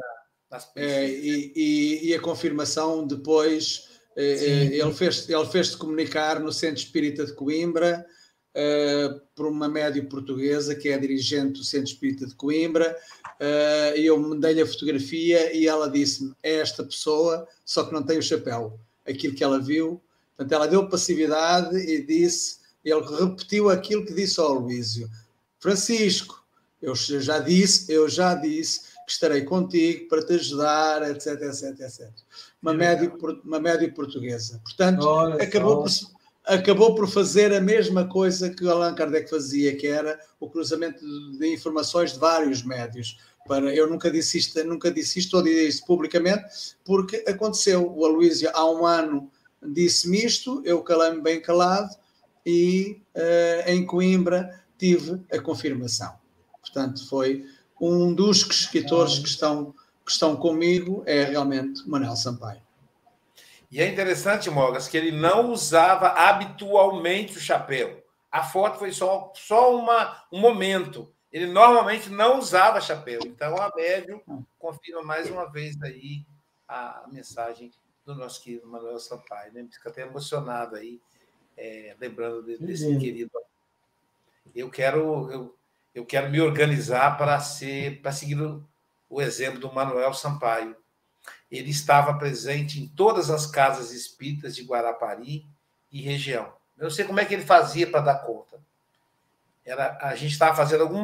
nas é, e, e, e, a confirmação depois, é, é ele fez ele fez comunicar no Centro Espírita de Coimbra uh, por uma médio portuguesa que é dirigente do Centro Espírita de Coimbra uh, e eu mandei-lhe a fotografia e ela disse-me é esta pessoa, só que não tem o chapéu aquilo que ela viu, portanto ela deu passividade e disse ele repetiu aquilo que disse ao Luísio Francisco eu já disse, eu já disse que estarei contigo para te ajudar, etc, etc, etc. Uma, média, uma média portuguesa. Portanto, Olha acabou por, acabou por fazer a mesma coisa que Allan Kardec fazia, que era o cruzamento de informações de vários médios. Para, eu nunca disse isto, nunca disse isto ou disse publicamente, porque aconteceu. O Aloísio, há um ano, disse-me isto, eu calei-me bem calado e uh, em Coimbra tive a confirmação. Portanto, foi um dos escritores que estão, que estão comigo, é realmente Manuel Sampaio. E é interessante, Mogas, que ele não usava habitualmente o chapéu. A foto foi só, só uma, um momento. Ele normalmente não usava chapéu. Então, a médium confirma mais uma vez aí a mensagem do nosso querido Manuel Sampaio. Né? Fica até emocionado aí, é, lembrando desse querido. Eu quero, eu eu quero me organizar para ser para seguir o, o exemplo do Manuel Sampaio. Ele estava presente em todas as casas espíritas de Guarapari e região. Eu não sei como é que ele fazia para dar conta. Era, a gente estava fazendo algum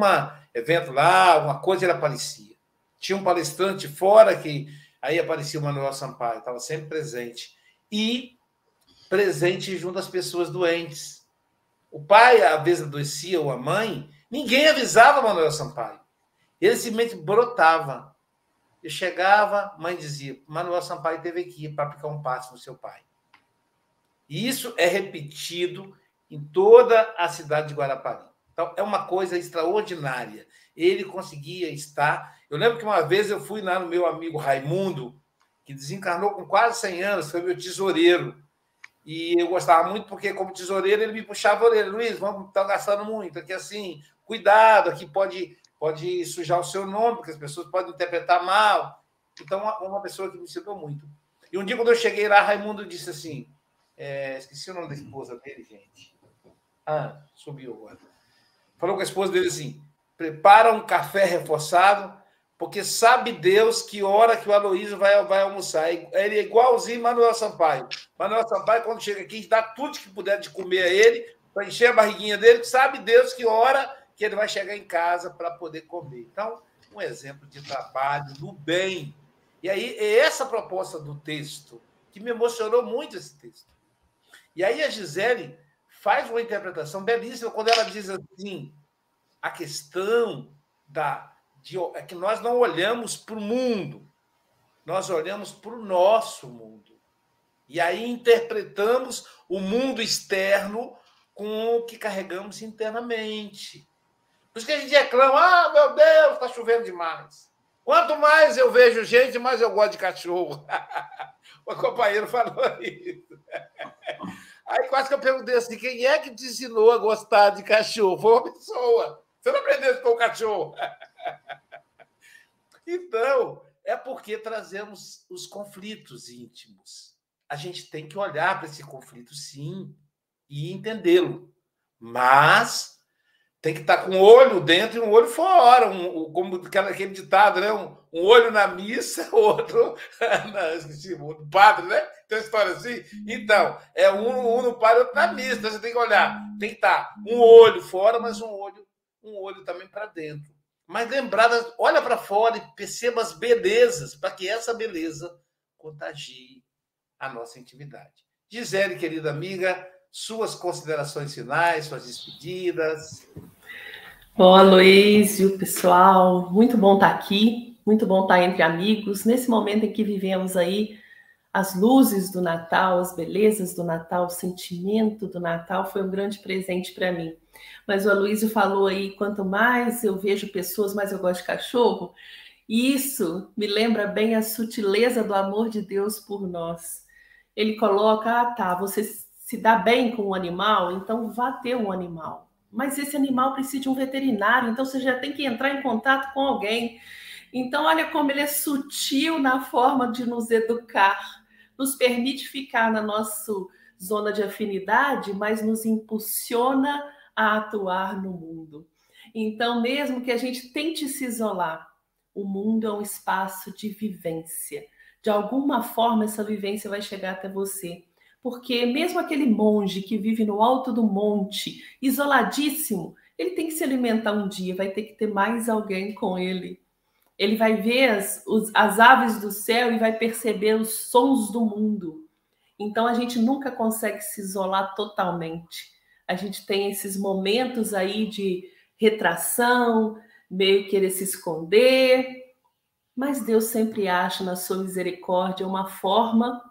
evento lá, alguma coisa, ele aparecia. Tinha um palestrante fora que aí aparecia o Manuel Sampaio, estava sempre presente. E presente junto às pessoas doentes. O pai, às vezes, adoecia, ou a mãe, Ninguém avisava Manuel Sampaio. Ele simplesmente brotava. Eu chegava, mãe dizia: Manuel Sampaio teve aqui para aplicar um passe no seu pai. E isso é repetido em toda a cidade de Guarapari. Então, é uma coisa extraordinária. Ele conseguia estar. Eu lembro que uma vez eu fui lá no meu amigo Raimundo, que desencarnou com quase 100 anos, foi meu tesoureiro. E eu gostava muito porque, como tesoureiro, ele me puxava a orelha. Luiz, vamos estar gastando muito. Aqui assim, cuidado, aqui pode, pode sujar o seu nome, porque as pessoas podem interpretar mal. Então, uma pessoa que me ensinou muito. E um dia, quando eu cheguei lá, Raimundo disse assim: é, esqueci o nome da esposa dele, gente. Ah, subiu agora. Falou com a esposa dele assim: prepara um café reforçado, porque sabe Deus que hora que o Aloysio vai, vai almoçar. Ele é igualzinho Manuel Sampaio. Manuel Sampaio, quando chega aqui, dá tudo que puder de comer a ele, para encher a barriguinha dele, sabe Deus que hora que ele vai chegar em casa para poder comer. Então, um exemplo de trabalho no bem. E aí, é essa proposta do texto que me emocionou muito esse texto. E aí a Gisele faz uma interpretação belíssima quando ela diz assim: a questão da de, é que nós não olhamos para o mundo, nós olhamos para o nosso mundo. E aí interpretamos o mundo externo com o que carregamos internamente. Por isso que a gente reclama, ah, meu Deus, está chovendo demais. Quanto mais eu vejo gente, mais eu gosto de cachorro. o companheiro falou isso. Aí quase que eu perguntei assim: quem é que te ensinou a gostar de cachorro? Foi uma pessoa. Você não aprendeu com o cachorro. Então, é porque trazemos os conflitos íntimos. A gente tem que olhar para esse conflito, sim, e entendê-lo. Mas tem que estar com um olho dentro e um olho fora, um, como aquele ditado, né? Um, um olho na missa, outro na, esqueci, o padre, né? Tem uma história assim. Então, é um, um no padre, outro na missa. Então você tem que olhar, tem que estar um olho fora, mas um olho, um olho também para dentro. Mas lembrar, olha para fora e perceba as belezas, para que essa beleza contagie a nossa intimidade. Gisele, querida amiga, suas considerações finais, suas despedidas. Bom, Aloysio, pessoal, muito bom estar aqui. muito bom estar entre amigos, nesse momento em que vivemos aí as luzes do Natal, as belezas do Natal, o sentimento do Natal foi um grande presente para mim. Mas o Aloysio falou aí, quanto mais eu vejo pessoas, mais eu gosto de cachorro. E isso me lembra bem a sutileza do amor de Deus por nós. Ele coloca, ah tá, você se dá bem com um animal, então vá ter um animal. Mas esse animal precisa de um veterinário, então você já tem que entrar em contato com alguém. Então, olha como ele é sutil na forma de nos educar nos permite ficar na nossa zona de afinidade, mas nos impulsiona a atuar no mundo. Então, mesmo que a gente tente se isolar, o mundo é um espaço de vivência. De alguma forma, essa vivência vai chegar até você. Porque mesmo aquele monge que vive no alto do monte, isoladíssimo, ele tem que se alimentar um dia, vai ter que ter mais alguém com ele ele vai ver as, os, as aves do céu e vai perceber os sons do mundo. Então a gente nunca consegue se isolar totalmente. A gente tem esses momentos aí de retração, meio querer se esconder, mas Deus sempre acha na sua misericórdia uma forma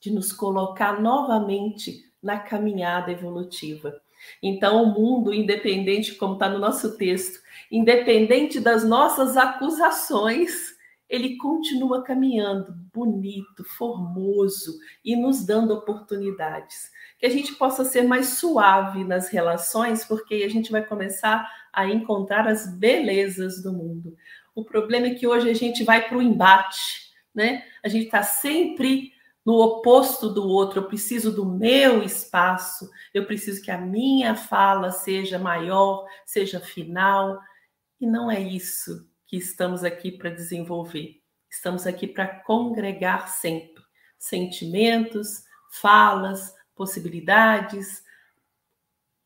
de nos colocar novamente na caminhada evolutiva. Então, o mundo, independente, como está no nosso texto, independente das nossas acusações, ele continua caminhando bonito, formoso e nos dando oportunidades. Que a gente possa ser mais suave nas relações, porque a gente vai começar a encontrar as belezas do mundo. O problema é que hoje a gente vai para o embate, né? A gente está sempre no oposto do outro, eu preciso do meu espaço, eu preciso que a minha fala seja maior, seja final, e não é isso que estamos aqui para desenvolver. Estamos aqui para congregar sempre sentimentos, falas, possibilidades,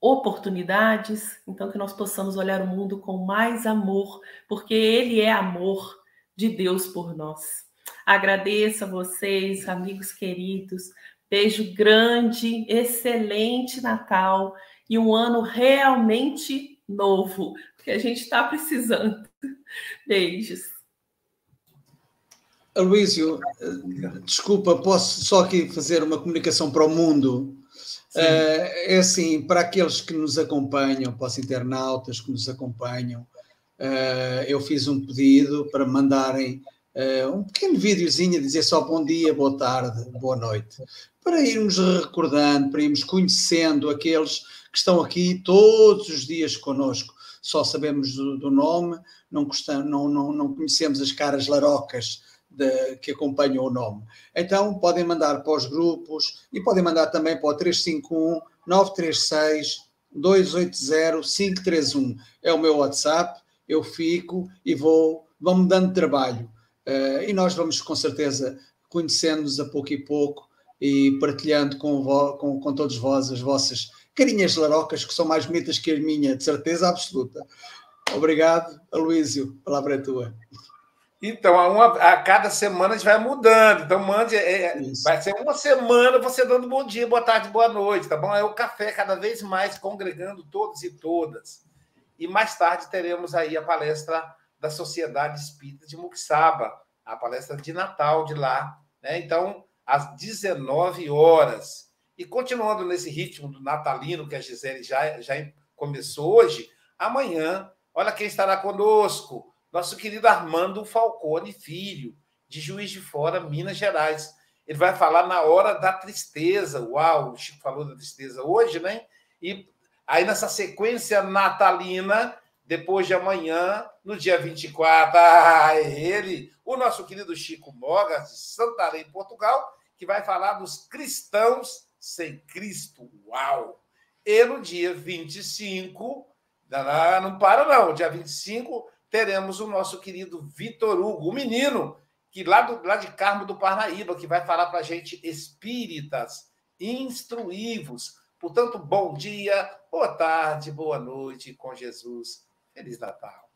oportunidades, então que nós possamos olhar o mundo com mais amor, porque ele é amor de Deus por nós. Agradeço a vocês, amigos queridos. Beijo grande, excelente Natal e um ano realmente novo, que a gente está precisando. Beijos. Aloísio, desculpa, posso só aqui fazer uma comunicação para o mundo? Uh, é assim, para aqueles que nos acompanham, para os internautas que nos acompanham, uh, eu fiz um pedido para mandarem uh, um pequeno videozinho a dizer só bom dia, boa tarde, boa noite, para irmos recordando, para irmos conhecendo aqueles que estão aqui todos os dias conosco. Só sabemos do, do nome, não, não, não, não conhecemos as caras larocas de, que acompanham o nome. Então podem mandar para os grupos e podem mandar também para o 351 936 280 531. É o meu WhatsApp, eu fico e vou, vão-me dando trabalho. Uh, e nós vamos com certeza conhecendo-nos a pouco e pouco e partilhando com, com, com todos vós as vossas carinhas larocas, que são mais bonitas que a minha, de certeza absoluta. Obrigado, Aloísio, a palavra é tua. Então, a, uma, a, cada semana a gente vai mudando. Então, mande. É, é vai ser uma semana você dando bom dia, boa tarde, boa noite, tá bom? É o café cada vez mais congregando todos e todas. E mais tarde teremos aí a palestra da Sociedade Espírita de Muxaba, a palestra de Natal de lá. Né? Então, às 19 horas. E continuando nesse ritmo do natalino que a Gisele já, já começou hoje, amanhã, olha quem estará conosco, nosso querido Armando Falcone Filho, de Juiz de Fora, Minas Gerais. Ele vai falar na hora da tristeza. Uau, o Chico falou da tristeza hoje, né? E aí nessa sequência natalina, depois de amanhã, no dia 24, ah, é ele, o nosso querido Chico Mogas, de Santarém, Portugal, que vai falar dos cristãos sem Cristo. Uau! E no dia 25, não para não, dia 25, teremos o nosso querido Vitor Hugo, o menino, que lá, do, lá de Carmo do Parnaíba, que vai falar para a gente espíritas instruívos. Portanto, bom dia, boa tarde, boa noite com Jesus. Feliz Natal.